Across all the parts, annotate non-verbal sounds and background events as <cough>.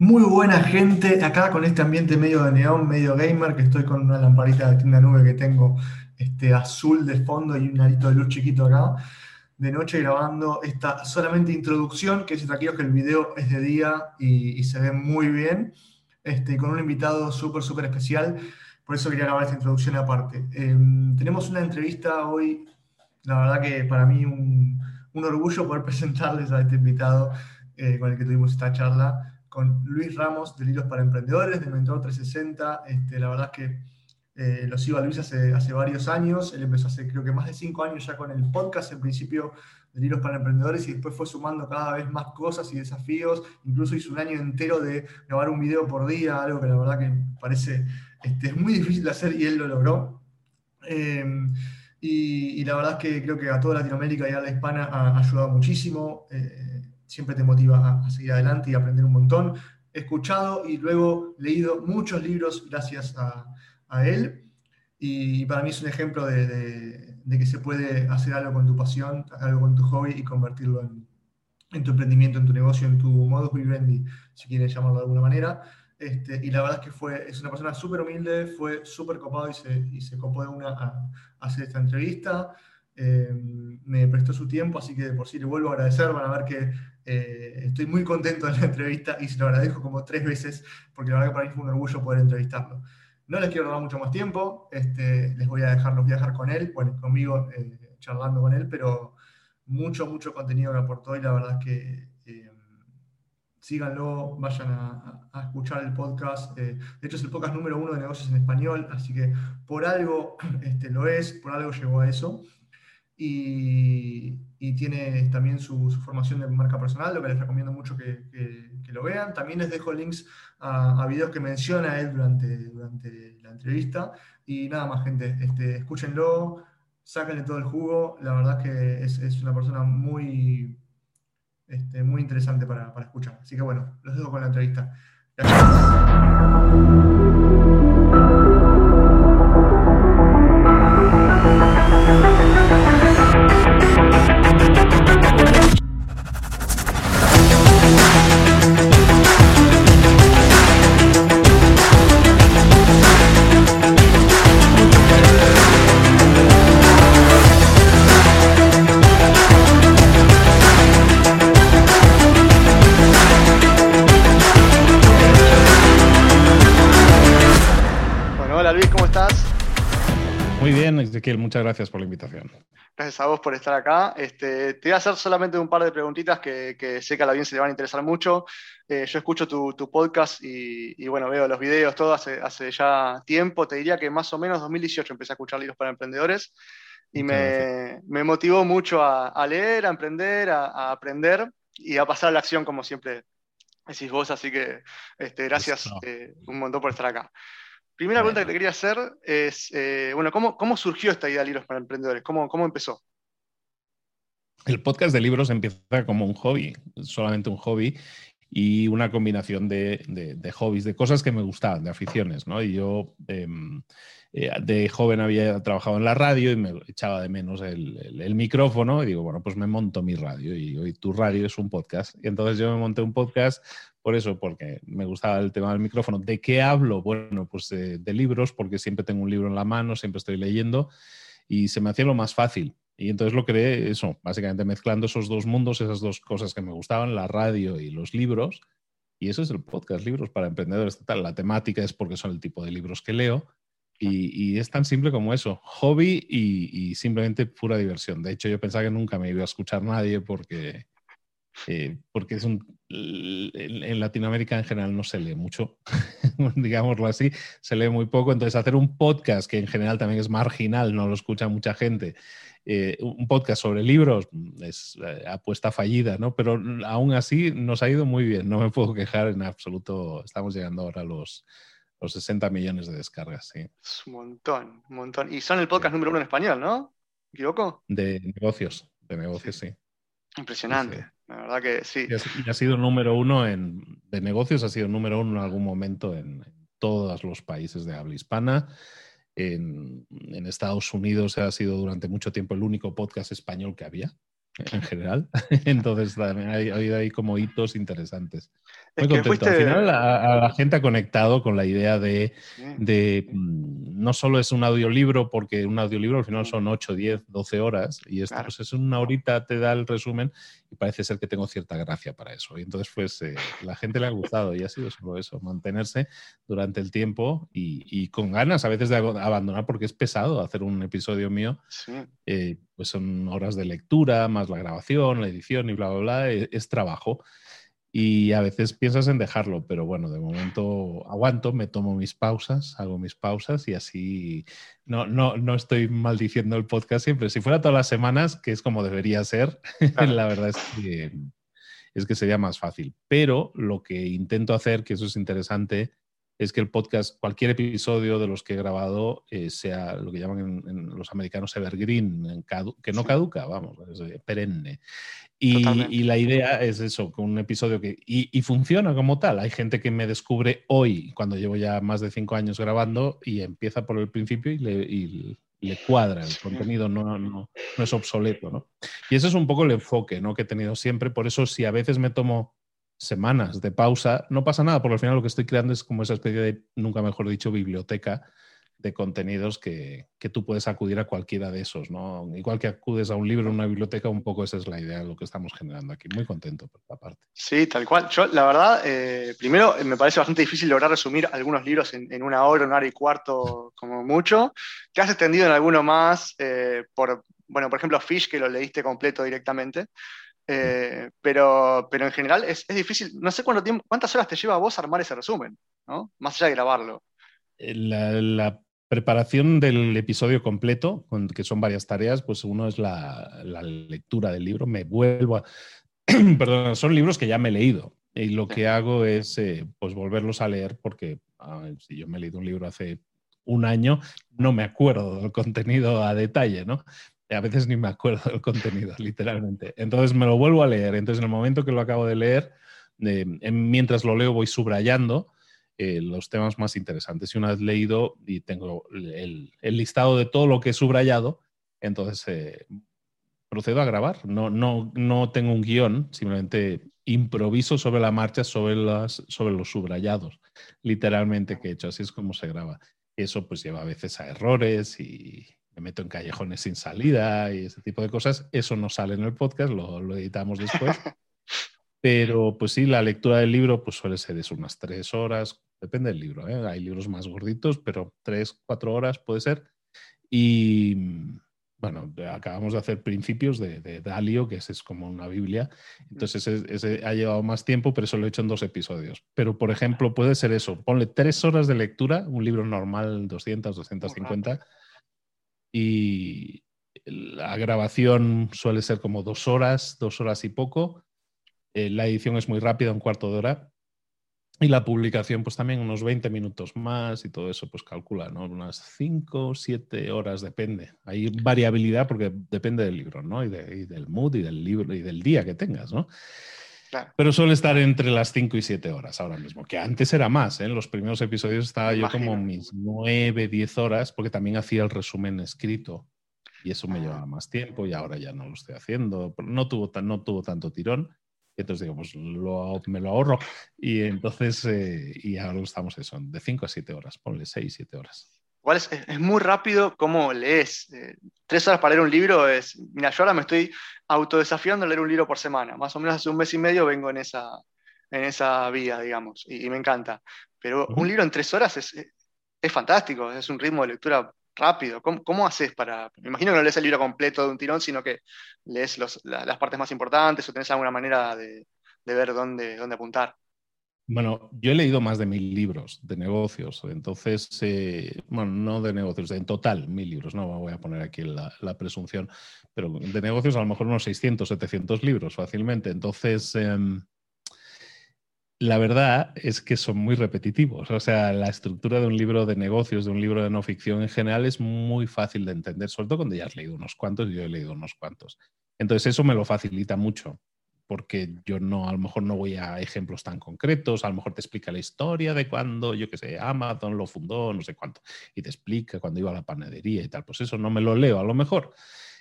Muy buena gente, acá con este ambiente medio de neón, medio gamer, que estoy con una lamparita de tienda nube que tengo este, azul de fondo y un arito de luz chiquito acá, de noche grabando esta solamente introducción, que es tranquilos que el video es de día y, se ve muy bien, este, con un invitado súper, súper especial, por eso quería grabar esta introducción aparte. Em, tenemos una entrevista hoy, la verdad que para mí un, un orgullo poder <laughs> presentarles a este invitado eh, con el que tuvimos esta charla con Luis Ramos de Hilos para Emprendedores, de Mentor 360. Este, la verdad es que eh, lo sigo a Luis hace, varios años. Él empezó hace creo que más de cinco años ya con el podcast, en principio de Hilos para Emprendedores, y después fue sumando cada vez más cosas y desafíos. Incluso hizo un año entero de grabar un video por día, algo que la verdad que parece este, es muy difícil de hacer y él lo logró. Em, y, la verdad es que creo que a toda Latinoamérica y a la hispana ha, ayudado muchísimo. Eh, siempre te motiva a, seguir adelante y aprender un montón. He escuchado y luego leído muchos libros gracias a, él y para mí es un ejemplo de, que se puede hacer algo con tu pasión, algo con tu hobby y convertirlo en, tu emprendimiento, en tu negocio, en tu modus vivendi, si quieres llamarlo de alguna manera. Este, y la verdad es que fue, es una persona súper humilde, fue súper copado y se, y se copó de una a, hacer esta entrevista. Eh, me prestó su tiempo, así que de por sí le vuelvo a agradecer. Van a ver que eh, estoy muy contento de la entrevista y se lo agradezco como tres veces, porque la verdad que para mí fue un orgullo poder entrevistarlo. No les quiero robar mucho más tiempo, este, les voy a dejar, los viajar con él, bueno, conmigo, eh, charlando con él, pero mucho, mucho contenido que aportó y la verdad es que eh, síganlo, vayan a, escuchar el podcast. de hecho, es el podcast número uno de negocios en español, así que por algo este, lo es, por algo llegó a eso y, tiene también su, formación de marca personal, lo que les recomiendo mucho que, lo vean. También les dejo links a, videos que menciona él durante, durante la entrevista. Y nada más, gente, este, escúchenlo, sáquenle todo el jugo. La verdad que es, es una persona muy, este, muy interesante para, para, escuchar. Así que bueno, los dejo con la entrevista. Gracias. Ezequiel, muchas gracias por la invitación. Gracias a vos por estar acá. Este, te voy a hacer solamente un par de preguntitas que, sé que a la audiencia le van a interesar mucho. Eh, yo escucho tu, podcast y, bueno, veo los videos, todo hace, hace ya tiempo. Te diría que más o menos 2018 empecé a escuchar libros para emprendedores y me, motivó mucho a, leer, a emprender, a, aprender y a pasar a la acción, como siempre decís vos. Así que este, gracias eh, un montón por estar acá. Primera pregunta que te quería hacer es, eh, bueno, ¿cómo, surgió esta idea de libros para emprendedores? ¿Cómo, ¿Cómo empezó? El podcast de libros empieza como un hobby, solamente un hobby y una combinación de, hobbies, de cosas que me gustaban, de aficiones, ¿no? Y yo em, eh, de joven había trabajado en la radio y me echaba de menos el, micrófono y digo, bueno, pues me monto mi radio y hoy tu radio es un podcast. Y entonces yo me monté un podcast por eso, porque me gustaba el tema del micrófono. ¿De qué hablo? Bueno, pues de, libros, porque siempre tengo un libro en la mano, siempre estoy leyendo y se me hacía lo más fácil. Y entonces lo creé, eso, básicamente mezclando esos dos mundos, esas dos cosas que me gustaban, la radio y los libros. Y eso es el podcast, libros para emprendedores. La temática es porque son el tipo de libros que leo. Y, es tan simple como eso, hobby y, y, simplemente pura diversión. De hecho, yo pensaba que nunca me iba a escuchar nadie porque, eh, porque es un, en Latinoamérica en general no se lee mucho, <laughs> digámoslo así, se lee muy poco. Entonces, hacer un podcast que en general también es marginal, no lo escucha mucha gente, eh, un podcast sobre libros es eh, apuesta fallida, ¿no? Pero aún así nos ha ido muy bien, no me puedo quejar en absoluto. Estamos llegando ahora a los, los 60 millones de descargas, sí. Es un montón, un montón. Y son el podcast número uno en español, ¿no? ¿Me equivoco? De negocios, de negocios, sí. Impresionante. La verdad que sí. Y ha, sido número uno en, de negocios, ha sido número uno en algún momento en, todos los países de habla hispana. En, Estados Unidos ha sido durante mucho tiempo el único podcast español que había en general. <laughs> Entonces también ha, habido ahí como hitos interesantes. Muy contento. Al final a, la gente ha conectado con la idea de, mm, no solo es un audiolibro, porque un audiolibro al final son 8, 10, 12 horas, y esto pues es una horita, te da el resumen, y parece ser que tengo cierta gracia para eso. Y entonces, pues eh, la gente le ha gustado, y ha sido solo eso, mantenerse durante el tiempo y, con ganas a veces de abandonar, porque es pesado hacer un episodio mío. Eh, pues son horas de lectura, más la grabación, la edición y bla, bla, bla, e, es trabajo y a veces piensas en dejarlo, pero bueno, de momento aguanto, me tomo mis pausas, hago mis pausas y así no, no, no estoy maldiciendo el podcast siempre. Si fuera todas las semanas, que es como debería ser, <laughs> la verdad es que, es que sería más fácil. Pero lo que intento hacer, que eso es interesante, es que el podcast, cualquier episodio de los que he grabado, eh, sea lo que llaman en, los americanos evergreen, que no caduca, vamos, es eh, perenne. Y, la idea es eso, con un episodio que... Y, funciona como tal. Hay gente que me descubre hoy, cuando llevo ya más de cinco años grabando, y empieza por el principio y le, le cuadra, el contenido no, no, no, es obsoleto. ¿no? Y ese es un poco el enfoque ¿no? que he tenido siempre. Por eso, si a veces me tomo semanas de pausa, no pasa nada, porque al final lo que estoy creando es como esa especie de, nunca mejor dicho, biblioteca de contenidos que, tú puedes acudir a cualquiera de esos, ¿no? Igual que acudes a un libro, en una biblioteca, un poco esa es la idea de lo que estamos generando aquí. Muy contento por esta parte. Sí, tal cual. La verdad, eh, primero me parece bastante difícil lograr resumir algunos libros en, una hora, una hora y cuarto, como mucho. Te has extendido en alguno más, eh, por, bueno, por ejemplo, Fish, que lo leíste completo directamente. Eh, pero, pero en general es, difícil. No sé cuánto tiempo, cuántas horas te lleva a vos armar ese resumen, ¿no? Más allá de grabarlo. la, preparación del episodio completo, que son varias tareas, pues uno es la, lectura del libro. Me vuelvo a... <clears throat> Perdón, son libros que ya me he leído. Y lo que hago es eh, pues volverlos a leer porque si yo me he leído un libro hace un año, no me acuerdo del contenido a detalle, ¿no? A veces ni me acuerdo del contenido, <laughs> literalmente. Entonces me lo vuelvo a leer. Entonces en el momento que lo acabo de leer, eh, mientras lo leo voy subrayando eh, los temas más interesantes. Y una vez leído y tengo el, listado de todo lo que he subrayado, entonces eh, procedo a grabar. No, no, no tengo un guion, simplemente improviso sobre la marcha, sobre, las, sobre los subrayados, literalmente que he hecho. Así es como se graba. Eso pues lleva a veces a errores y me meto en callejones sin salida y ese tipo de cosas. Eso no sale en el podcast, lo, lo editamos después. <laughs> Pero pues sí, la lectura del libro pues suele ser eso, unas tres horas, depende del libro, ¿eh? hay libros más gorditos, pero tres, cuatro horas puede ser. Y bueno, acabamos de hacer principios de, Dalio, que es, como una Biblia, entonces ese, ha llevado más tiempo, pero eso lo he hecho en dos episodios. Pero por ejemplo, puede ser eso, ponle tres horas de lectura, un libro normal, 200, 250, y la grabación suele ser como dos horas, dos horas y poco eh, la edición es muy rápida, un cuarto de hora. Y la publicación, pues también unos 20 minutos más y todo eso, pues calcula, ¿no? Unas 5, 7 horas, depende. Hay variabilidad porque depende del libro, ¿no? Y, del mood y del libro y del día que tengas, ¿no? Pero suele estar entre las 5 y 7 horas ahora mismo, que antes era más, ¿eh? En los primeros episodios estaba yo como mis 9, 10 horas, porque también hacía el resumen escrito y eso me ah. llevaba más tiempo y ahora ya no lo estoy haciendo. No tuvo, no tuvo tanto tirón entonces digo, pues me lo ahorro. Y entonces, eh, y ahora estamos eso, de 5 a 7 horas, ponle 6, 7 horas. Igual es, es, muy rápido cómo lees. Eh, tres horas para leer un libro es. Mira, yo ahora me estoy autodesafiando a leer un libro por semana. Más o menos hace un mes y medio vengo en esa, en esa vía, digamos, y, me encanta. Pero un libro en tres horas es, es fantástico, es un ritmo de lectura rápido. ¿Cómo, haces para.? Me imagino que no lees el libro completo de un tirón, sino que lees las partes más importantes o tenés alguna manera de, ver dónde, dónde, apuntar. Bueno, yo he leído más de mil libros de negocios, entonces, eh, bueno, no de negocios, en total mil libros, no voy a poner aquí la, presunción, pero de negocios a lo mejor unos 600, 700 libros fácilmente. Entonces, em, la verdad es que son muy repetitivos. O sea, la estructura de un libro de negocios, de un libro de no ficción en general es muy fácil de entender, sobre todo cuando ya has leído unos cuantos y yo he leído unos cuantos. Entonces eso me lo facilita mucho, porque yo no, a lo mejor no voy a ejemplos tan concretos, a lo mejor te explica la historia de cuando, yo qué sé, Amazon lo fundó, no sé cuánto, y te explica cuando iba a la panadería y tal. Pues eso no me lo leo a lo mejor.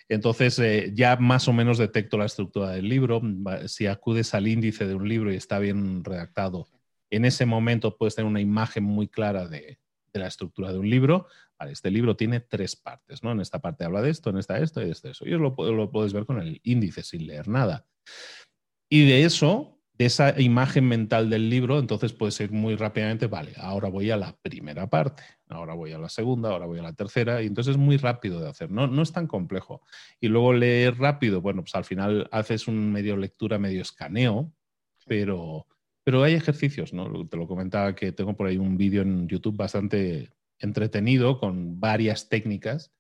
Entonces, eh, ya más o menos detecto la estructura del libro. Si acudes al índice de un libro y está bien redactado, en ese momento puedes tener una imagen muy clara de, la estructura de un libro. este libro tiene tres partes, ¿no? En esta parte habla de esto, en esta esto y de esto. Y lo, lo puedes ver con el índice sin leer nada. Y de eso de esa imagen mental del libro, entonces puedes ir muy rápidamente, vale, ahora voy a la primera parte, ahora voy a la segunda, ahora voy a la tercera, y entonces es muy rápido de hacer, no, no es tan complejo. Y luego leer rápido, bueno, pues al final haces un medio lectura, medio escaneo, pero, pero hay ejercicios, ¿no? Te lo comentaba que tengo por ahí un vídeo en YouTube bastante entretenido con varias técnicas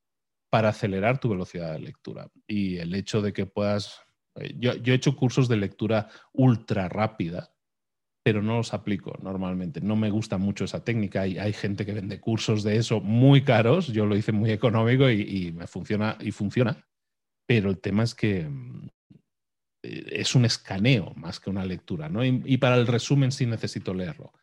para acelerar tu velocidad de lectura. Y el hecho de que puedas eh, yo, he hecho cursos de lectura ultra rápida, pero no los aplico normalmente. No me gusta mucho esa técnica. Hay, hay gente que vende cursos de eso muy caros. Yo lo hice muy económico y, me funciona y funciona. Pero el tema es que mm, eh, es un escaneo más que una lectura, ¿no? y para el resumen sí necesito leerlo.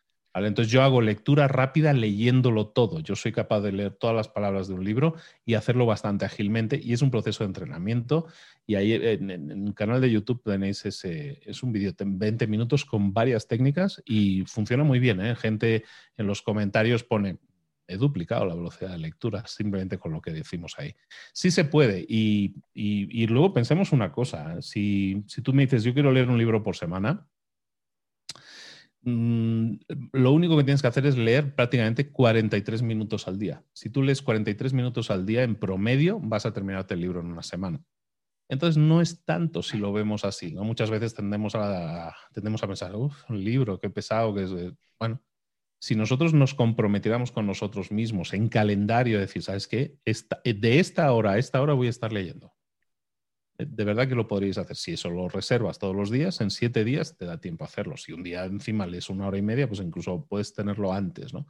Entonces yo hago lectura rápida leyéndolo todo. Yo soy capaz de leer todas las palabras de un libro y hacerlo bastante ágilmente y es un proceso de entrenamiento. Y ahí en, el canal de YouTube tenéis ese, es un vídeo de 20 minutos con varias técnicas y funciona muy bien. ¿eh? Gente en los comentarios pone, he duplicado la velocidad de lectura simplemente con lo que decimos ahí. Sí se puede. Y, y, luego pensemos una cosa. Si, si tú me dices, yo quiero leer un libro por semana, Mm, lo único que tienes que hacer es leer prácticamente 43 minutos al día. Si tú lees 43 minutos al día en promedio, vas a terminarte el libro en una semana. Entonces no es tanto si lo vemos así. Muchas veces tendemos a, tendemos a pensar, uff, un libro, qué pesado que es. Bueno, si nosotros nos comprometiéramos con nosotros mismos en calendario, decir, ¿sabes qué? de esta hora a esta hora voy a estar leyendo de verdad que lo podríais hacer. Si eso lo reservas todos los días, en siete días te da tiempo a hacerlo. Si un día encima lees una hora y media, pues incluso puedes tenerlo antes, ¿no?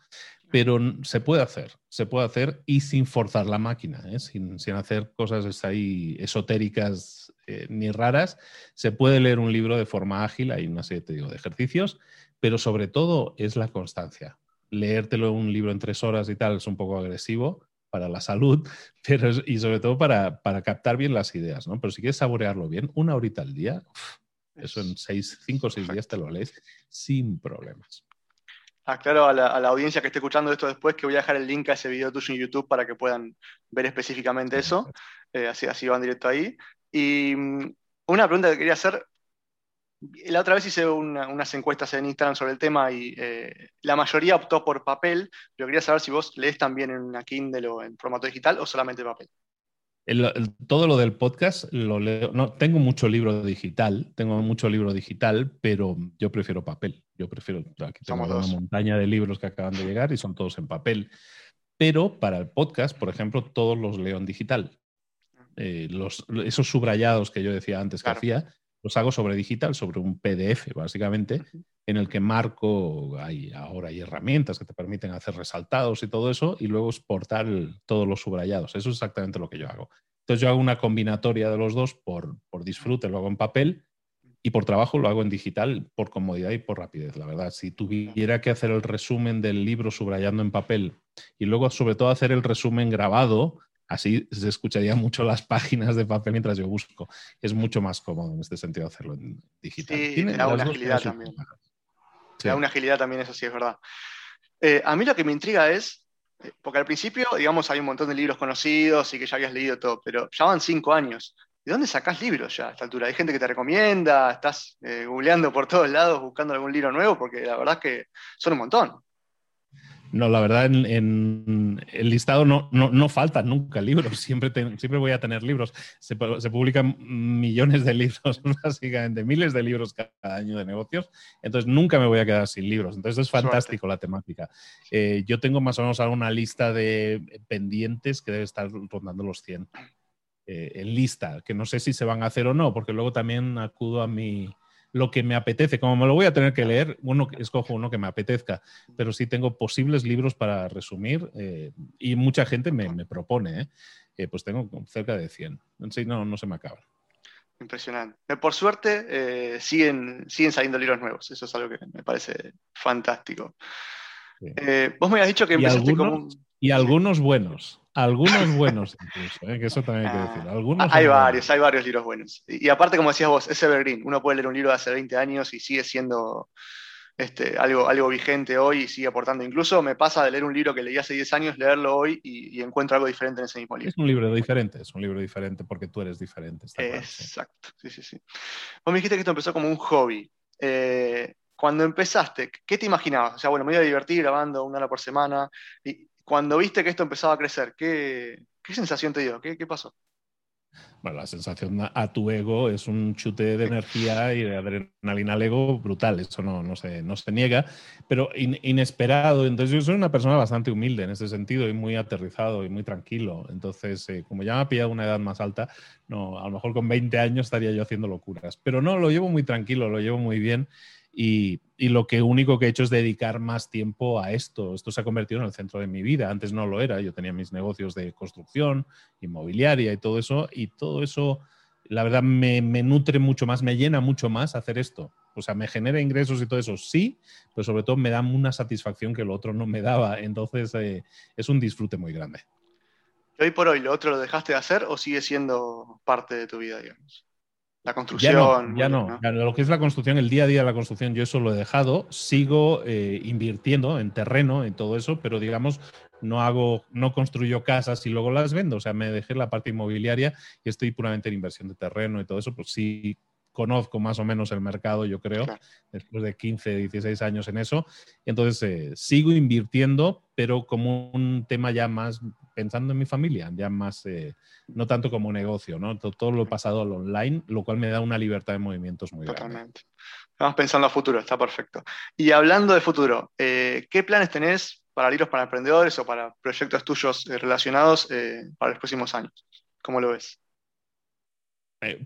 Pero se puede hacer, se puede hacer y sin forzar la máquina, ¿eh? sin, hacer cosas ahí esotéricas eh, ni raras. Se puede leer un libro de forma ágil, hay una serie digo, de ejercicios, pero sobre todo es la constancia. Leértelo un libro en tres horas y tal es un poco agresivo, para la salud, <laughs> pero y sobre todo para, captar bien las ideas, ¿no? Pero si quieres saborearlo bien, una horita al día, eso en seis, cinco o seis días te lo lees sin problemas. Aclaro a la, a la, audiencia que esté escuchando esto después que voy a dejar el link a ese video tuyo en YouTube para que puedan ver específicamente eso. Eh, así, así van directo ahí. Y mm, una pregunta que quería hacer, la otra vez hice unas encuestas en Instagram sobre el tema y eh, la mayoría optó por papel, pero quería saber si vos lees también en una Kindle o en formato digital o solamente papel. todo lo del podcast lo leo. No, tengo mucho libro digital, tengo mucho libro digital, pero yo prefiero papel. Yo prefiero. Aquí tengo una montaña de libros que acaban de llegar y son todos en papel. Pero para el podcast, por ejemplo, todos los leo en digital. Eh, esos subrayados que yo decía antes que hacía, los hago sobre digital, sobre un PDF, básicamente, en el que marco, hay, ahora hay herramientas que te permiten hacer resaltados y todo eso, y luego exportar todos los subrayados. Eso es exactamente lo que yo hago. Entonces yo hago una combinatoria de los dos por, por disfrute, lo hago en papel, y por trabajo lo hago en digital, por comodidad y por rapidez, la verdad. Si tuviera que hacer el resumen del libro subrayando en papel y luego sobre todo hacer el resumen grabado, Así se escucharía mucho las páginas de papel mientras yo busco. Es mucho más cómodo en este sentido hacerlo en digital. Sí, da una agilidad también. da una agilidad también, eso sí es verdad. Eh, a mí lo que me intriga es, eh, porque al principio, digamos, hay un montón de libros conocidos y que ya habías leído todo, pero ya van cinco años. ¿De dónde sacás libros ya a esta altura? ¿Hay gente que te recomienda? ¿Estás eh, googleando por todos lados buscando algún libro nuevo? Porque la verdad es que son un montón. No, la verdad, en, el listado no, no, faltan nunca libros. <laughs> Siempre, siempre voy a tener libros. Se, publican millones de libros, <laughs> básicamente, miles de libros cada año de negocios. Entonces, nunca me voy a quedar sin libros. Entonces, es fantástico la temática. Eh, yo tengo más o menos una lista de pendientes que debe estar rondando los 100 eh, en lista, que no sé si se van a hacer o no, porque luego también acudo a mi lo que me apetece. Como me lo voy a tener que leer, uno, escojo uno que me apetezca, pero sí tengo posibles libros para resumir eh, y mucha gente me, propone, ¿eh? Eh, pues tengo cerca de 100. Sí, no, no se me acaba. Impresionante. Por suerte, siguen, siguen saliendo libros nuevos. Eso es algo que me parece fantástico. vos me habías dicho que empezaste algunos, Y algunos buenos. algunos buenos incluso, ¿eh? que eso también hay que decir. Algunos hay varios, hay varios libros buenos. Y, aparte, como decías vos, es evergreen. Uno puede leer un libro de hace 20 años y sigue siendo este, algo, algo vigente hoy y sigue aportando. Incluso me pasa de leer un libro que leí hace 10 años, leerlo hoy y, encuentro algo diferente en ese mismo libro. Es un libro diferente, es un libro diferente porque tú eres diferente. Exacto, sí. sí, sí, Vos me dijiste que esto empezó como un hobby. Eh, cuando empezaste, ¿qué te imaginabas? O sea, bueno, me iba a divertir grabando una hora por semana. Y cuando viste que esto empezaba a crecer, ¿qué, sensación te dio? ¿Qué, pasó? Bueno, la sensación a tu ego es un chute de energía y de adrenalina al ego brutal, eso no, no, se, no se niega, pero inesperado. Entonces yo soy una persona bastante humilde en ese sentido y muy aterrizado y muy tranquilo. Entonces, eh, como ya me ha pillado una edad más alta, no, a lo mejor con 20 años estaría yo haciendo locuras, pero no, lo llevo muy tranquilo, lo llevo muy bien y, lo que único que he hecho es dedicar más tiempo a esto. Esto se ha convertido en el centro de mi vida. Antes no lo era. Yo tenía mis negocios de construcción, inmobiliaria y todo eso. Y todo eso, la verdad, me, nutre mucho más, me llena mucho más hacer esto. O sea, me genera ingresos y todo eso, sí, pero sobre todo me da una satisfacción que lo otro no me daba. Entonces, eh, es un disfrute muy grande. hoy por hoy lo otro lo dejaste de hacer o sigue siendo parte de tu vida, digamos? La construcción. Ya no, ya no. Lo que es la construcción, el día a día de la construcción, yo eso lo he dejado. Sigo eh, invirtiendo en terreno, en todo eso, pero digamos, no hago, no construyo casas y luego las vendo. O sea, me dejé la parte inmobiliaria y estoy puramente en inversión de terreno y todo eso, pues sí conozco más o menos el mercado, yo creo, después de 15, 16 años en eso. Entonces, eh, sigo invirtiendo, pero como un tema ya más pensando en mi familia, ya más, eh, no tanto como negocio, ¿no? Todo, lo he pasado al online, lo cual me da una libertad de movimientos muy Totalmente. Estamos pensando a futuro, está perfecto. Y hablando de futuro, eh, ¿qué planes tenés para libros para emprendedores o para proyectos tuyos relacionados para los próximos años? ¿Cómo lo ves?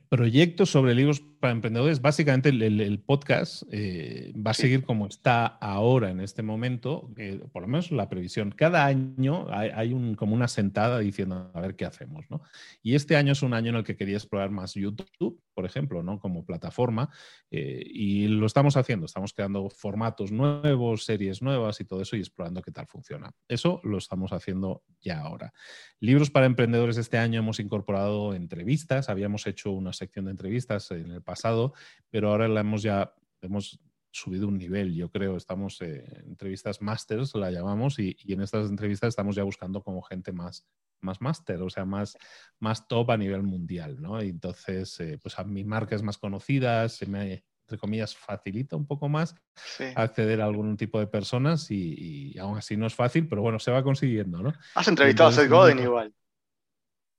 proyectos sobre libros para emprendedores, básicamente el, podcast eh, va a seguir como está ahora en este momento, por lo menos la previsión. Cada año hay, un, como una sentada diciendo a ver qué hacemos, ¿no? Y este año es un año en el que quería explorar más YouTube, por ejemplo, ¿no? Como plataforma, eh, y lo estamos haciendo, estamos creando formatos nuevos, series nuevas y todo eso y explorando qué tal funciona. Eso lo estamos haciendo ya ahora. Libros para emprendedores este año hemos incorporado entrevistas, habíamos hecho una sección de entrevistas en el pasado, pero ahora la hemos ya hemos subido un nivel, yo creo. Estamos en entrevistas masters, la llamamos, y, en estas entrevistas estamos ya buscando como gente más, más máster, o sea, más, más top a nivel mundial, ¿no? Y entonces, eh, pues a mi marca es más conocida, se me, entre comillas, facilita un poco más acceder a algún tipo de personas y, aún así no es fácil, pero bueno, se va consiguiendo, ¿no? Has entrevistado a Seth Godin igual.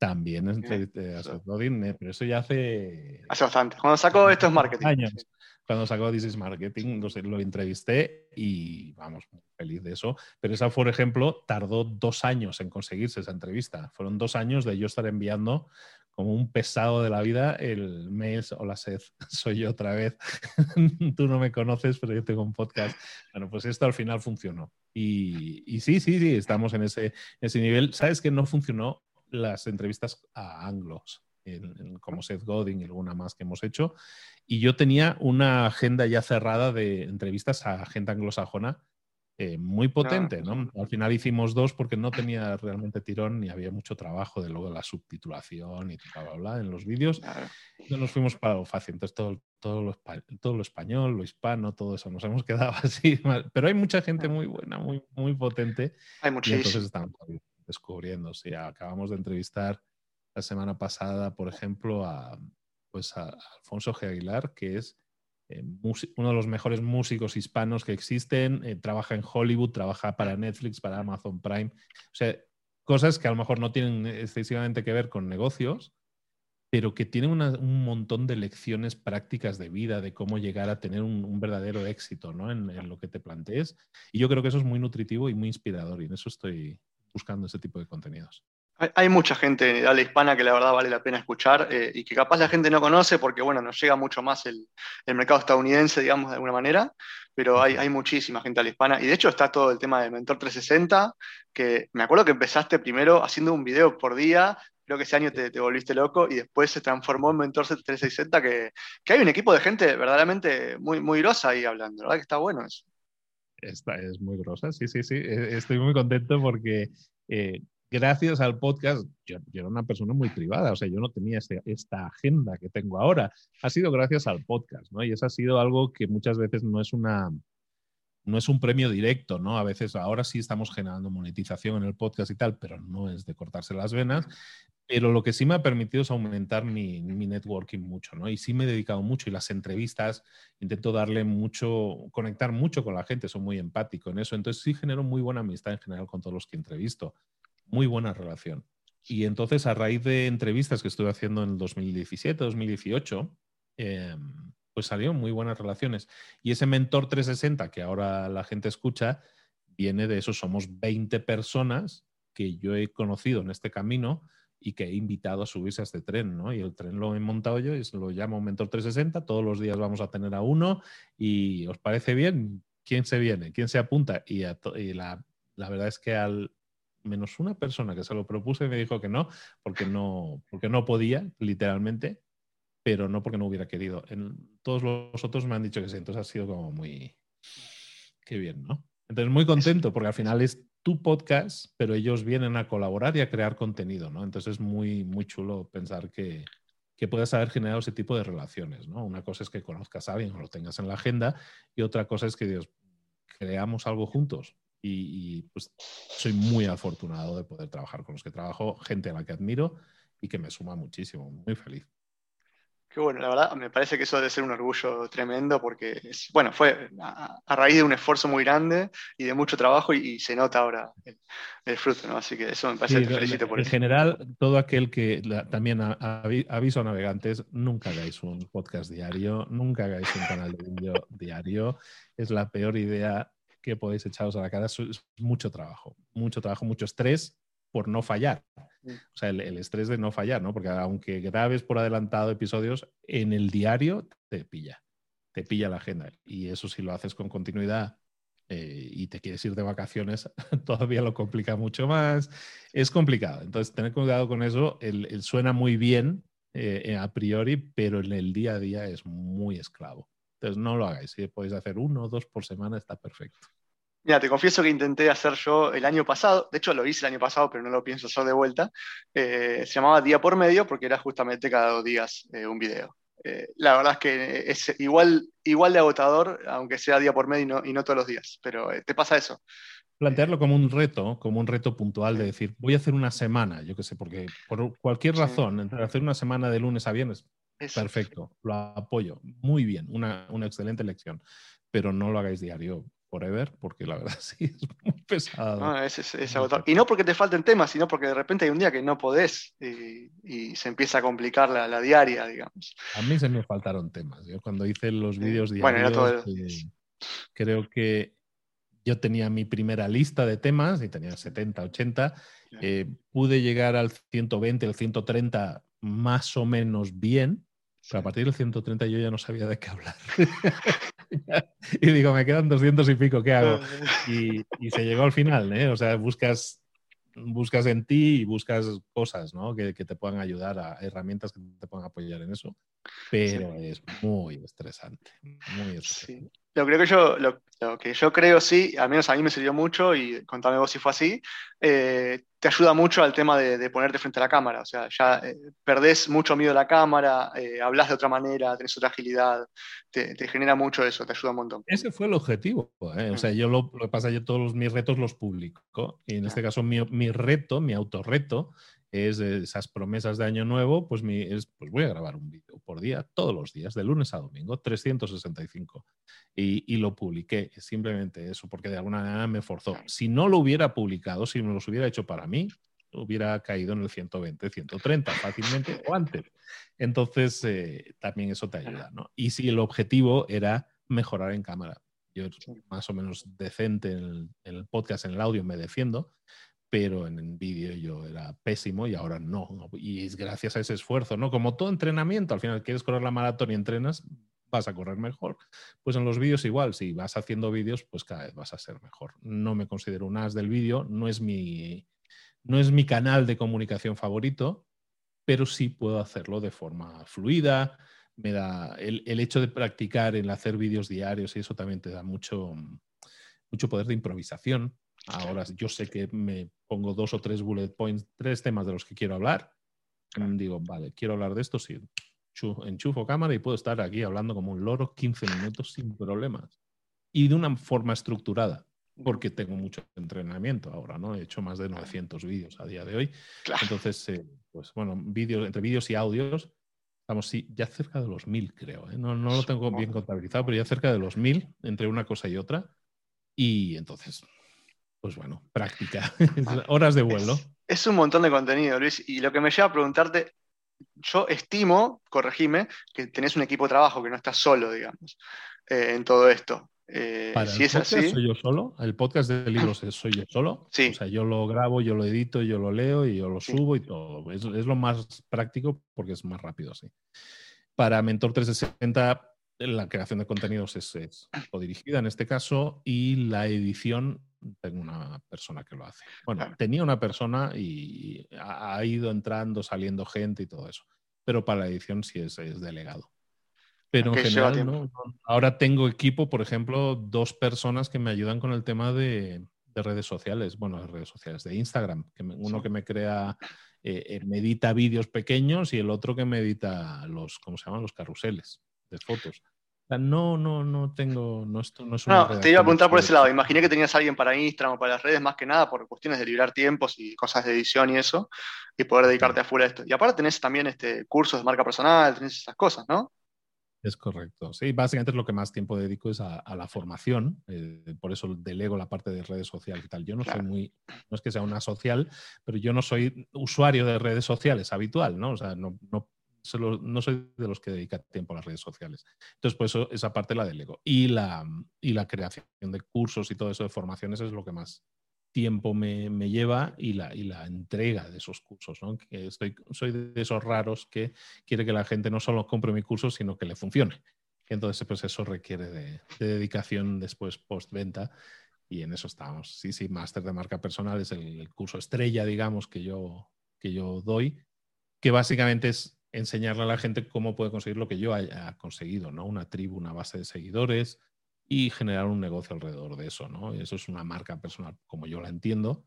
También Seth Godin, eh, pero eso ya hace... Hace bastante. Cuando sacó esto es marketing. Años. Cuando sacó This is Marketing, lo, entrevisté y vamos, feliz de eso. Pero esa, por ejemplo, tardó dos años en conseguirse esa entrevista. Fueron dos años de yo estar enviando como un pesado de la vida el mail, hola Seth, <laughs> soy yo otra vez, <laughs> tú no me conoces, pero yo tengo un podcast. Bueno, pues esto al final funcionó. Y, y sí, sí, sí, estamos en ese, ese nivel. ¿Sabes que no funcionó las entrevistas a anglos, como Seth Godin y alguna más que hemos hecho. Y yo tenía una agenda ya cerrada de entrevistas a gente anglosajona eh, muy potente, ¿no? Al final hicimos dos porque no tenía realmente tirón ni había mucho trabajo de luego la subtitulación y bla, bla, bla en los vídeos. No nos fuimos para lo fácil. Entonces todo, todo, lo, todo lo español, lo hispano, todo eso, nos hemos quedado <laughs> así. Pero hay mucha gente muy buena, muy, muy potente. Hay muchísimo. Descubriendo. Sí, acabamos de entrevistar la semana pasada, por ejemplo, a, pues a Alfonso G. Aguilar, que es eh, uno de los mejores músicos hispanos que existen, eh, trabaja en Hollywood, trabaja para Netflix, para Amazon Prime. O sea, cosas que a lo mejor no tienen excesivamente que ver con negocios, pero que tienen un montón de lecciones prácticas de vida, de cómo llegar a tener un, verdadero éxito ¿no? en, en, lo que te plantees. Y yo creo que eso es muy nutritivo y muy inspirador, y en eso estoy, buscando ese tipo de contenidos. Hay, mucha gente de habla hispana que la verdad vale la pena escuchar eh, y que capaz la gente no conoce porque, bueno, nos llega mucho más el, mercado estadounidense, digamos, de alguna manera, pero hay, hay muchísima gente habla hispana. Y de hecho está todo el tema de Mentor 360, que me acuerdo que empezaste primero haciendo un video por día, creo que ese año te, volviste loco y después se transformó en Mentor 360, que, que, hay un equipo de gente verdaderamente muy, muy grosa ahí hablando, ¿verdad? Que está bueno eso. Esta es muy grosa, sí, sí, sí. E, estoy muy contento porque eh, gracias al podcast, yo, era una persona muy privada, o sea, yo no tenía este, esta agenda que tengo ahora. Ha sido gracias al podcast, ¿no? Y eso ha sido algo que muchas veces no es una, no es un premio directo, ¿no? A veces ahora sí estamos generando monetización en el podcast y tal, pero no es de cortarse las venas. Pero lo que sí me ha permitido es aumentar mi, networking mucho, ¿no? Y sí me he dedicado mucho y las entrevistas intento darle mucho, conectar mucho con la gente, soy muy empático en eso. Entonces sí genero muy buena amistad en general con todos los que entrevisto, muy buena relación. Y entonces a raíz de entrevistas que estuve haciendo en 2017, 2018, eh, pues salieron muy buenas relaciones. Y ese mentor 360 que ahora la gente escucha, viene de eso, somos 20 personas que yo he conocido en este camino y que he invitado a subirse a este tren, ¿no? Y el tren lo he montado yo y lo llamo Mentor 360, todos los días vamos a tener a uno y ¿os parece bien? ¿Quién se viene? ¿Quién se apunta? Y, la, verdad es que al menos una persona que se lo propuse me dijo que no, porque no, porque no podía, literalmente, pero no porque no hubiera querido. En, todos los otros me han dicho que sí, entonces ha sido como muy... Qué bien, ¿no? Entonces muy contento porque al final es tu podcast, pero ellos vienen a colaborar y a crear contenido, ¿no? Entonces es muy, muy chulo pensar que, que puedas haber generado ese tipo de relaciones, ¿no? Una cosa es que conozcas a alguien o lo tengas en la agenda y otra cosa es que Dios, creamos algo juntos. Y, y, pues soy muy afortunado de poder trabajar con los que trabajo, gente a la que admiro y que me suma muchísimo, muy feliz. Qué bueno, la verdad, me parece que eso debe ser un orgullo tremendo porque, es, bueno, fue a, raíz de un esfuerzo muy grande y de mucho trabajo y, se nota ahora el, fruto, ¿no? Así que eso me parece, te felicito por eso. En general, todo aquel que también aviso a navegantes, nunca hagáis un podcast diario, nunca hagáis un canal de vídeo diario, es la peor idea que podéis echaros a la cara, es mucho trabajo, mucho trabajo, mucho estrés por no fallar. Mm. O sea, el, estrés de no fallar, ¿no? Porque aunque grabes por adelantado episodios, en el diario te pilla, te pilla la agenda. Y eso si lo haces con continuidad eh, y te quieres ir de vacaciones, <laughs> todavía lo complica mucho más. Es complicado. Entonces, tener cuidado con eso. El, suena muy bien eh, a priori, pero en el día a día es muy esclavo. Entonces, no lo hagáis. Si podéis hacer uno o dos por semana, está perfecto. Mira, te confieso que intenté hacer yo el año pasado, de hecho lo hice el año pasado, pero no lo pienso hacer de vuelta. Eh, se llamaba Día por Medio porque era justamente cada dos días eh, un video. Eh, la verdad es que es igual, igual de agotador, aunque sea día por medio y no, todos los días, pero te pasa eso. Plantearlo como un reto, como un reto puntual de decir, voy a hacer una semana, yo qué sé, porque por cualquier razón, entre hacer una semana de lunes a viernes, perfecto, lo apoyo, muy bien, una, una excelente lección, pero no lo hagáis diario forever, porque la verdad <laughs> sí es muy pesado. es, agotador. Y no porque te falten temas, sino porque de repente hay un día que no podés y, se empieza a complicar la, diaria, digamos. A mí se me faltaron temas. Yo cuando hice los vídeos diarios, eh, creo que yo tenía mi primera lista de temas y tenía 70, 80. Eh, pude llegar al 120, el 130 más o menos bien, pero a partir del 130 yo ya no sabía de qué hablar. <laughs> <laughs> y digo, me quedan 200 y pico, ¿qué hago? Y, se llegó al final, ¿eh? O sea, buscas, buscas en ti y buscas cosas, ¿no? Que, te puedan ayudar, a herramientas que te puedan apoyar en eso. Pero es muy estresante, muy estresante. Lo, creo que yo, lo, que yo creo, sí, al menos a mí me sirvió mucho, y contame vos si fue así, eh, te ayuda mucho al tema de, ponerte frente a la cámara. O sea, ya eh, perdés mucho miedo a la cámara, eh, hablas de otra manera, tenés otra agilidad, te, genera mucho eso, te ayuda un montón. Ese fue el objetivo. O sea, yo lo, lo, que pasa que todos mis retos los publico. Y en este caso, mi, mi reto, mi autorreto, es esas promesas de año nuevo, pues, mi, es, pues voy a grabar un vídeo por día, todos los días, de lunes a domingo, 365. Y, y, lo publiqué, simplemente eso, porque de alguna manera me forzó. Si no lo hubiera publicado, si me los hubiera hecho para mí, hubiera caído en el 120, 130 fácilmente o antes. Entonces, eh, también eso te ayuda, ¿no? Y si el objetivo era mejorar en cámara. Yo más o menos decente en el podcast, en el audio, me defiendo, pero en el vídeo yo era pésimo y ahora no, Y es gracias a ese esfuerzo, ¿no? Como todo entrenamiento, al final quieres correr la maratón y entrenas, vas a correr mejor. Pues en los vídeos igual, si vas haciendo vídeos, pues cada vez vas a ser mejor. No me considero un as del vídeo, no es mi, no es mi canal de comunicación favorito, pero sí puedo hacerlo de forma fluida. Me da el, el hecho de practicar en hacer vídeos diarios y eso también te da mucho, mucho poder de improvisación Ahora yo sé que me pongo dos o tres bullet points, tres temas de los que quiero hablar. Digo, vale, quiero hablar de esto, sí. Enchufo cámara y puedo estar aquí hablando como un loro 15 minutos sin problemas. Y de una forma estructurada, porque tengo mucho entrenamiento ahora, ¿no? He hecho más de 900 vídeos a día de hoy. Entonces, eh, pues bueno, vídeos, entre vídeos y audios, estamos sí, ya cerca de los mil, creo. ¿eh? No, no lo tengo bien contabilizado, pero ya cerca de los mil entre una cosa y otra. Y entonces, pues bueno, práctica, <laughs> horas de vuelo. Es, un montón de contenido, Luis, y lo que me lleva a preguntarte, yo estimo, corregime, que tenés un equipo de trabajo, que no estás solo, digamos, eh, en todo esto. Eh, si es así. ¿Soy yo solo? ¿El podcast de libros <laughs> soy yo solo? Sí. O sea, yo lo grabo, yo lo edito, yo lo leo y yo lo subo y todo. Es, es, lo más práctico porque es más rápido así. Para Mentor 360 la creación de contenidos es, es dirigida en este caso y la edición tengo una persona que lo hace. Bueno, tenía una persona y ha, ido entrando, saliendo gente y todo eso. Pero para la edición sí es, delegado. Pero en general, ¿no? ahora tengo equipo, por ejemplo, dos personas que me ayudan con el tema de, redes sociales, bueno, redes sociales, de Instagram, que uno que me crea, eh, eh, me edita vídeos pequeños y el otro que me edita los, ¿cómo se llaman? Los carruseles de fotos. No, no, no tengo, no, esto no es una No, te iba a preguntar por ese lado. Imaginé que tenías a alguien para Instagram o para las redes, más que nada por cuestiones de liberar tiempos y cosas de edición y eso, y poder dedicarte a full a esto. Y aparte tenés también este, cursos de marca personal, tenés esas cosas, ¿no? Es correcto. Sí, básicamente es lo que más tiempo dedico es a, la formación. Eh, por eso delego la parte de redes sociales y tal. Yo no soy muy, no es que sea una social, pero yo no soy usuario de redes sociales habitual, ¿no? O sea, no, no no soy de los que dedica tiempo a las redes sociales. Entonces, pues eso, esa parte la delego. Y la, y la creación de cursos y todo eso de formaciones es lo que más tiempo me, lleva y la, y la entrega de esos cursos. ¿no? Estoy, soy de esos raros que quiere que la gente no solo compre mi curso, sino que le funcione. Entonces, pues eso requiere de, dedicación después postventa y en eso estamos. Sí, sí, máster de marca personal es el, el curso estrella, digamos, que yo, que yo doy, que básicamente es enseñarle a la gente cómo puede conseguir lo que yo haya conseguido, ¿no? Una tribu, una base de seguidores y generar un negocio alrededor de eso, ¿no? eso es una marca personal como yo la entiendo.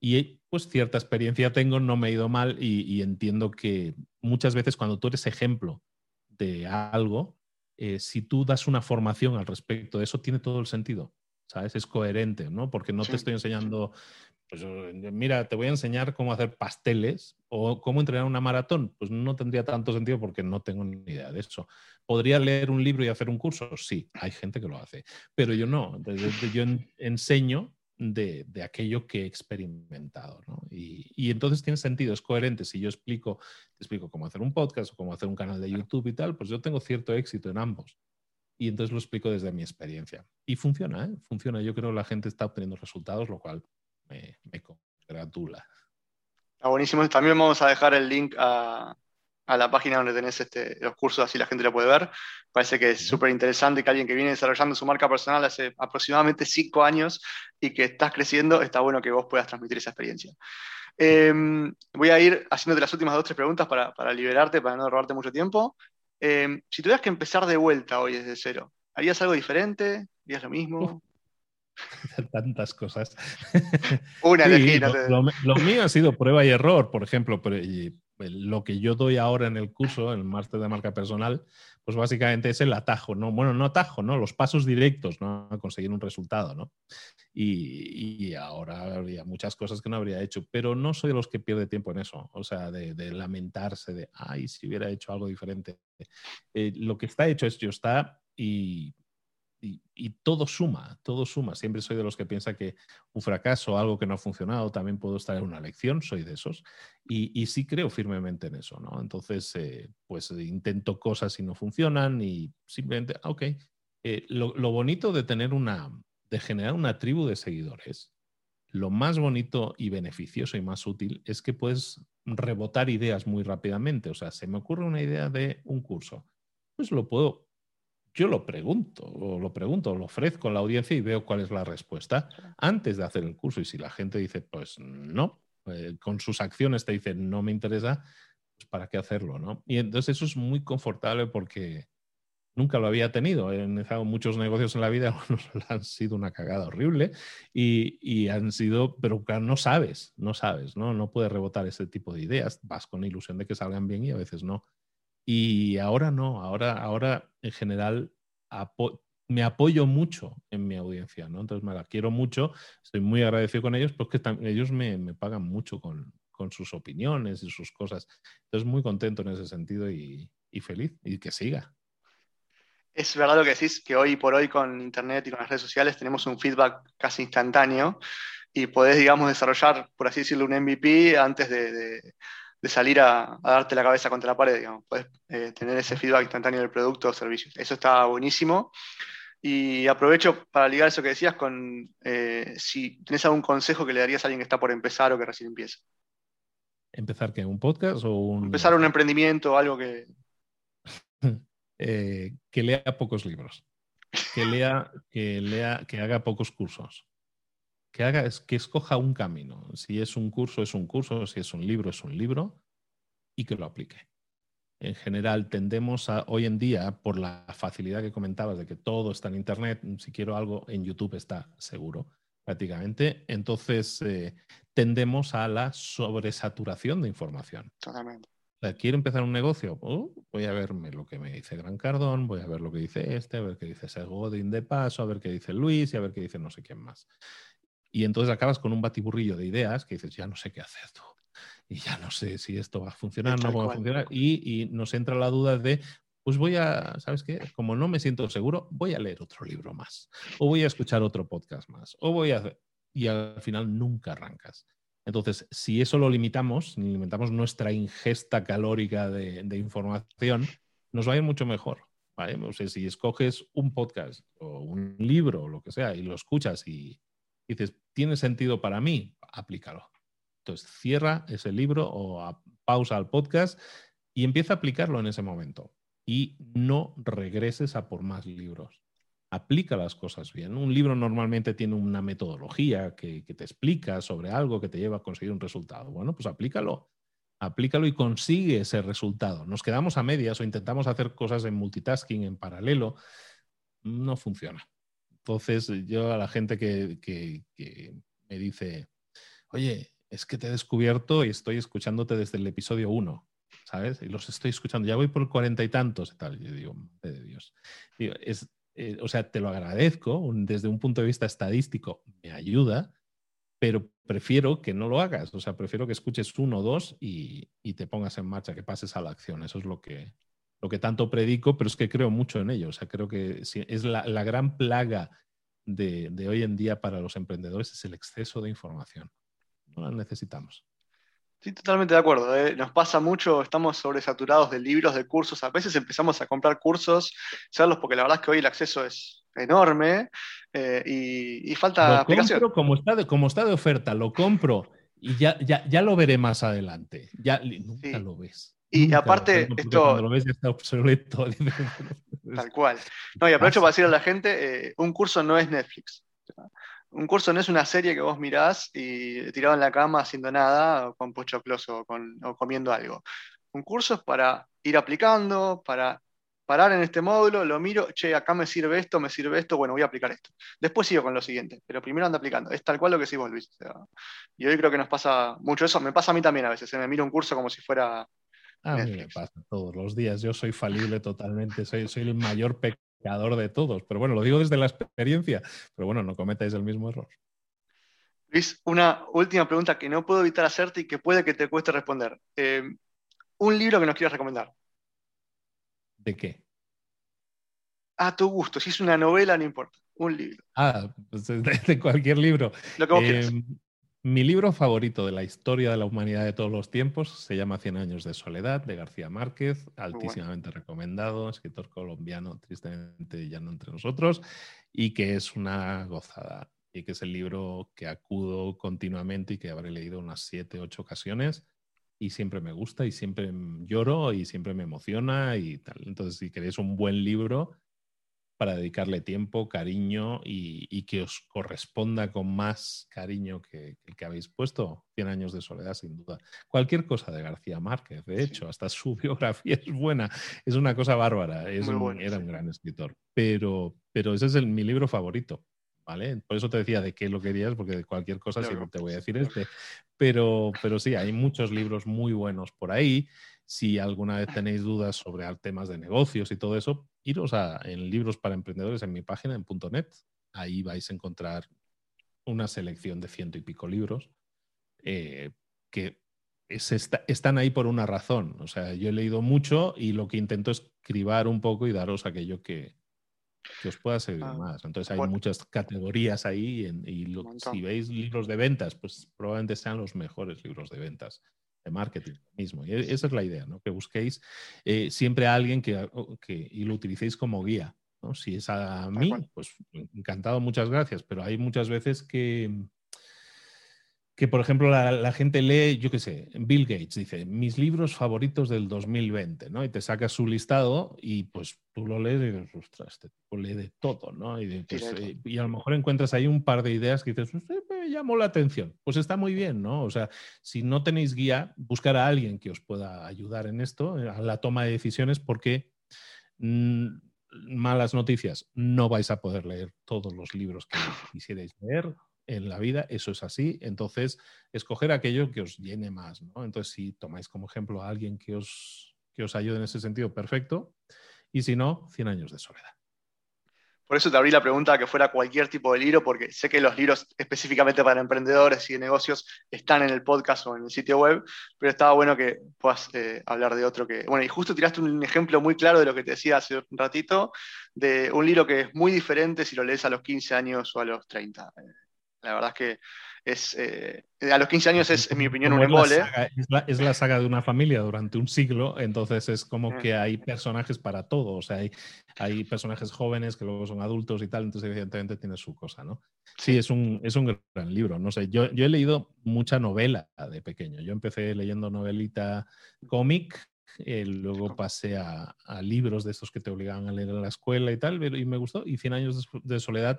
Y pues cierta experiencia tengo, no me he ido mal y, entiendo que muchas veces cuando tú eres ejemplo de algo, eh, si tú das una formación al respecto de eso, tiene todo el sentido. ¿Sabes? Es coherente, ¿no? Porque no te estoy enseñando pues mira, te voy a enseñar cómo hacer pasteles o cómo entrenar una maratón. Pues no tendría tanto sentido porque no tengo ni idea de eso. ¿Podría leer un libro y hacer un curso? Sí, hay gente que lo hace, pero yo no. Yo enseño de, aquello que he experimentado. Y, y, entonces tiene sentido, es coherente. Si yo explico, te explico cómo hacer un podcast o cómo hacer un canal de YouTube y tal, pues yo tengo cierto éxito en ambos. Y entonces lo explico desde mi experiencia. Y funciona, ¿eh? funciona. Yo creo que la gente está obteniendo resultados, lo cual me, congratula. Está buenísimo. También vamos a dejar el link a, la página donde tenés este, los cursos, así la gente lo puede ver. Parece que es súper interesante que alguien que viene desarrollando su marca personal hace aproximadamente cinco años y que estás creciendo, está bueno que vos puedas transmitir esa experiencia. Em, voy a ir haciéndote las últimas dos tres preguntas para, liberarte, para no robarte mucho tiempo. Em, si tuvieras que empezar de vuelta hoy desde cero, ¿harías algo diferente? ¿Harías lo mismo? <laughs> tantas cosas. Una lo, mío ha sido prueba y error, por ejemplo, pero lo que yo doy ahora en el curso, en el máster de marca personal, pues básicamente es el atajo, ¿no? Bueno, no atajo, ¿no? Los pasos directos, ¿no? A conseguir un resultado, ¿no? Y, ahora habría muchas cosas que no habría hecho, pero no soy de los que pierde tiempo en eso, o sea, de, lamentarse de, ay, si hubiera hecho algo diferente. Eh, lo que está hecho es, yo está y y, todo suma, todo suma. Siempre soy de los que piensa que un fracaso, algo que no ha funcionado, también puedo estar en una lección, soy de esos. Y, sí creo firmemente en eso, ¿no? Entonces, eh, pues intento cosas y no funcionan y simplemente, ah, ok. Eh, lo, bonito de tener una, de generar una tribu de seguidores, lo más bonito y beneficioso y más útil es que puedes rebotar ideas muy rápidamente. O sea, se me ocurre una idea de un curso, pues lo puedo yo lo pregunto, o lo pregunto, lo ofrezco a la audiencia y veo cuál es la respuesta antes de hacer el curso. Y si la gente dice, pues no, eh, con sus acciones te dice, no me interesa, pues para qué hacerlo, ¿no? Y entonces eso es muy confortable porque, nunca lo había tenido. He iniciado muchos negocios en la vida, <laughs> algunos han sido una cagada horrible y, han sido, pero no sabes, no sabes, ¿no? No puedes rebotar ese tipo de ideas. Vas con la ilusión de que salgan bien y a veces no. Y ahora no, ahora, ahora en general me apoyo mucho en mi audiencia, ¿no? Entonces me la quiero mucho, estoy muy agradecido con ellos porque ellos me, me pagan mucho con, con, sus opiniones y sus cosas. Entonces muy contento en ese sentido y, y feliz y que siga. Es verdad lo que decís, que hoy por hoy con Internet y con las redes sociales tenemos un feedback casi instantáneo y podés, digamos, desarrollar, por así decirlo, un MVP antes de, salir a, darte la cabeza contra la pared, digamos. Podés eh, tener ese feedback instantáneo del producto o servicio. Eso está buenísimo. Y aprovecho para ligar eso que decías con eh, si tenés algún consejo que le darías a alguien que está por empezar o que recién empieza. ¿Empezar qué? ¿Un podcast o un...? Empezar un emprendimiento, algo que, <laughs> Eh, que lea pocos libros, que lea, que lea, que haga pocos cursos, que haga, que escoja un camino. Si es un curso, es un curso, si es un libro, es un libro, y que lo aplique. En general, tendemos a, hoy en día, por la facilidad que comentabas de que todo está en Internet, si quiero algo, en YouTube está seguro, prácticamente. Entonces, eh, tendemos a la sobresaturación de información. Totalmente quiero empezar un negocio, oh, voy a verme lo que me dice Gran Cardón, voy a ver lo que dice este, a ver qué dice Godin de paso, a ver qué dice Luis y a ver qué dice no sé quién más. Y entonces acabas con un batiburrillo de ideas que dices, ya no sé qué hacer tú. Y ya no sé si esto va a funcionar, no va a funcionar. Y, y, nos entra la duda de, pues voy a, ¿sabes qué? Como no me siento seguro, voy a leer otro libro más. O voy a escuchar otro podcast más. O voy a hacer... Y al final nunca arrancas. Entonces, si eso lo limitamos, limitamos nuestra ingesta calórica de, información, nos va a ir mucho mejor. si escoges un podcast o un libro o lo que sea y lo escuchas y dices, ¿tiene sentido para mí? Aplícalo. Entonces, cierra ese libro o pausa al podcast y empieza a aplicarlo en ese momento. Y no regreses a por más libros aplica las cosas bien. Un libro normalmente tiene una metodología que, te explica sobre algo que te lleva a conseguir un resultado. Bueno, pues aplícalo. Aplícalo y consigue ese resultado. Nos quedamos a medias o intentamos hacer cosas en multitasking, en paralelo. No funciona. Entonces, yo a la gente que, me dice, oye, es que te he descubierto y estoy escuchándote desde el episodio 1. ¿sabes? Y los estoy escuchando, ya voy por cuarenta y tantos y tal. Yo digo, de Dios. eh, o sea, te lo agradezco, desde un punto de vista estadístico me ayuda, pero prefiero que no lo hagas, o sea, prefiero que escuches uno o dos y, te pongas en marcha, que pases a la acción. Eso es lo que, lo que tanto predico, pero es que creo mucho en ello. O sea, creo que es la, gran plaga de, de, hoy en día para los emprendedores es el exceso de información. No la necesitamos. Sí, totalmente de acuerdo. ¿eh? Nos pasa mucho, estamos sobresaturados de libros, de cursos. A veces empezamos a comprar cursos, serlos porque la verdad es que hoy el acceso es enorme eh, y, falta lo Compro como está, de, como está de oferta, lo compro y ya, ya, ya lo veré más adelante. Ya nunca lo ves. Y aparte, esto. Cuando lo ves ya está obsoleto. <laughs> Tal cual. No, y aprovecho para decirle a la gente: eh, un curso no es Netflix un curso no es una serie que vos mirás y tirado en la cama haciendo nada, o con pochoclos o, con, o comiendo algo. Un curso es para ir aplicando, para parar en este módulo, lo miro, che, acá me sirve esto, me sirve esto, bueno, voy a aplicar esto. Después sigo con lo siguiente, pero primero ando aplicando. Es tal cual lo que sí vos, Luis. y hoy creo que nos pasa mucho eso. Me pasa a mí también a veces. Se me mira un curso como si fuera. A mí me pasa todos los días. Yo soy falible totalmente. Soy, soy el mayor pecado de todos. Pero bueno, lo digo desde la experiencia. Pero bueno, no cometáis el mismo error. Luis, una última pregunta que no puedo evitar hacerte y que puede que te cueste responder. Eh, un libro que nos quieras recomendar. ¿De qué? A tu gusto. Si es una novela, no importa. Un libro. Ah, pues <laughs> de, cualquier libro. Lo que vos quieras. Mi libro favorito de la historia de la humanidad de todos los tiempos se llama Cien años de soledad, de García Márquez, altísimamente recomendado, escritor colombiano, tristemente ya no entre nosotros, y que es una gozada, y que es el libro que acudo continuamente y que habré leído unas siete, ocho ocasiones, y siempre me gusta, y siempre lloro, y siempre me emociona, y tal. Entonces, si queréis un buen libro, para dedicarle tiempo, cariño y, que os corresponda con más cariño que el que habéis puesto. 100 años de soledad, sin duda. Cualquier cosa de García Márquez, de hecho, hasta su <laughs> biografía es buena, es una cosa bárbara, es era un gran escritor. Pero, pero ese es el, mi libro favorito. ¿Vale? Por eso te decía de qué lo querías, porque de cualquier cosa siempre te voy a decir este. Pero, pero sí, hay muchos libros muy buenos por ahí. Si alguna vez tenéis dudas sobre temas de negocios y todo eso, iros a en libros para emprendedores en mi página, en .net. Ahí vais a encontrar una selección de ciento y pico libros eh, que están ahí por una razón. O sea, yo he leído mucho y lo que intento es cribar un poco y daros aquello que, os pueda servir ah, más. Entonces hay muchas categorías ahí y si veis libros de ventas, pues probablemente sean los mejores libros de ventas de marketing mismo. Y e, esa es la idea, ¿no? que busquéis eh, siempre a alguien que, y lo utilicéis como guía. ¿no? Si es a mí, pues encantado, muchas gracias, pero hay muchas veces que, que por ejemplo, la, gente lee, yo qué sé, Bill Gates dice, mis libros favoritos del 2020, ¿no? Y te sacas su listado y pues tú lo lees y dices, ostras, este tipo lee de todo, ¿no? Y, pues, eh, y, a lo mejor encuentras ahí un par de ideas que dices, me llamó la atención. Pues está muy bien, ¿no? O sea, si no tenéis guía, buscar a alguien que os pueda ayudar en esto, a la toma de decisiones, porque mm, malas noticias, no vais a poder leer todos los libros que <laughs> quisierais leer en la vida, eso es así. Entonces, escoger aquello que os llene más, ¿no? Entonces, si tomáis como ejemplo a alguien que os, que os ayude en ese sentido, perfecto. Y si no, 100 años de soledad. Por eso te abrí la pregunta que fuera cualquier tipo de libro, porque sé que los libros específicamente para emprendedores y de negocios están en el podcast o en el sitio web, pero estaba bueno que puedas eh, hablar de otro que... Bueno, y justo tiraste un ejemplo muy claro de lo que te decía hace un ratito, de un libro que es muy diferente si lo lees a los 15 años o a los 30. La verdad es que es, eh, a los 15 años es, en mi opinión, un embole. Es la, saga, de una familia durante un siglo, entonces es como que hay personajes para todo. O sea, hay, hay personajes jóvenes que luego son adultos y tal, entonces evidentemente tiene su cosa, ¿no? Sí, es un, es un gran libro. No sé, yo, yo he leído mucha novela de pequeño. Yo empecé leyendo novelita cómic, eh, luego pasé a, a, libros de estos que te obligaban a leer en la escuela y tal, y me gustó. Y Cien años de soledad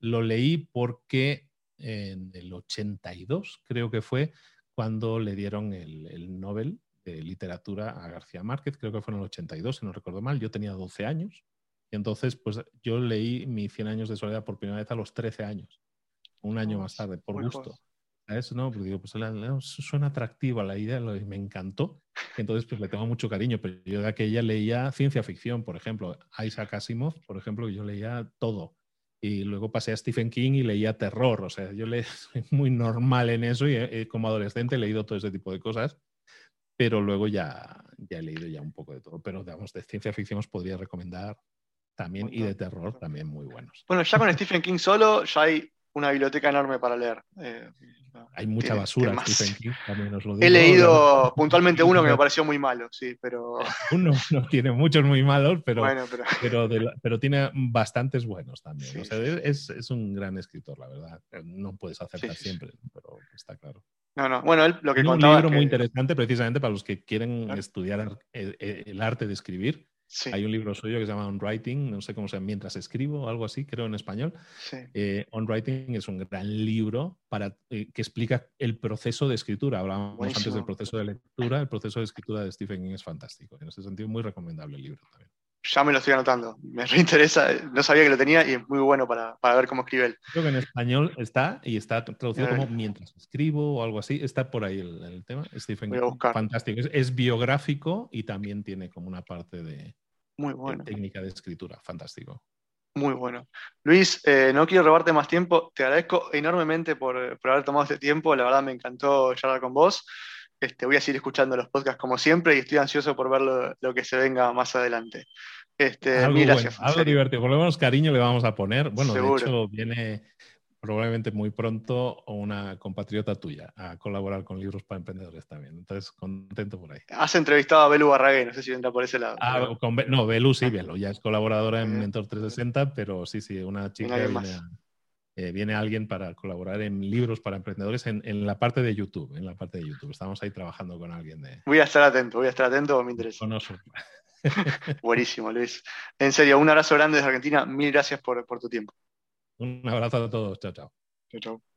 lo leí porque en el 82, creo que fue, cuando le dieron el, Nobel de literatura a García Márquez, creo que fue en el 82, si no recuerdo mal, yo tenía 12 años, y entonces pues yo leí mi 100 años de soledad por primera vez a los 13 años, un año más tarde, por gusto. eso no, porque digo, pues suena atractiva la idea, y me encantó. Entonces, pues le tengo mucho cariño, pero yo de aquella leía ciencia ficción, por ejemplo, Isaac Asimov, por ejemplo, yo leía todo y luego pasé a Stephen King y leía terror. O sea, yo le, <laughs> soy muy normal en eso y eh, como adolescente he leído todo ese tipo de cosas, pero luego ya, ya he leído ya un poco de todo. Pero digamos, de ciencia ficción os podría recomendar también y de terror también muy buenos. Bueno, ya con Stephen King solo ya hay una biblioteca enorme para leer. Eh, hay mucha basura. He leído puntualmente uno que me pareció muy malo, sí, pero. <laughs> Uno no tiene muchos muy malos, pero, pero... <laughs> Pero, tiene bastantes buenos también. es, un gran escritor, la verdad. No puedes acertar siempre, pero está claro. No, no. Bueno, él, lo que Un libro muy interesante precisamente para los que quieren estudiar el arte de escribir hay un libro suyo que se llama On Writing, no sé cómo se llama, mientras escribo, o algo así, creo en español. Eh, On Writing es un gran libro para, eh, que explica el proceso de escritura. Hablábamos antes del proceso de lectura, el proceso de escritura de Stephen King es fantástico. En ese sentido, muy recomendable el libro también. Ya me lo estoy anotando. Me reinteresa. No sabía que lo tenía y es muy bueno para, para ver cómo escribe él. Creo que en español está y está traducido como mientras escribo o algo así. Está por ahí el, tema. Stephen fantástico. Es, biográfico y también tiene como una parte de, muy bueno. técnica de escritura. Fantástico. Muy bueno. Luis, eh, no quiero robarte más tiempo. Te agradezco enormemente por, por haber tomado este tiempo. La verdad me encantó charlar con vos. Este, voy a seguir escuchando los podcasts como siempre y estoy ansioso por ver lo, que se venga más adelante. Este, algo, gracias, algo divertido, por lo menos cariño le vamos a poner. Bueno, de hecho viene probablemente muy pronto una compatriota tuya a colaborar con libros para emprendedores también. Entonces, contento por ahí. Has entrevistado a Belu Barragué, no sé si entra por ese lado. Ah, no, Belu sí, Belu ya es colaboradora en Mentor 360, pero sí, sí, una chica viene eh, viene alguien para colaborar en libros para emprendedores en, la parte de YouTube, en la parte de YouTube. Estamos ahí trabajando con alguien de... Voy a estar atento, voy a estar atento, me interesa. <laughs> Buenísimo, Luis. En serio, un abrazo grande desde Argentina. Mil gracias por, por tu tiempo. Un abrazo a todos. Chao, chao. Chao, chao.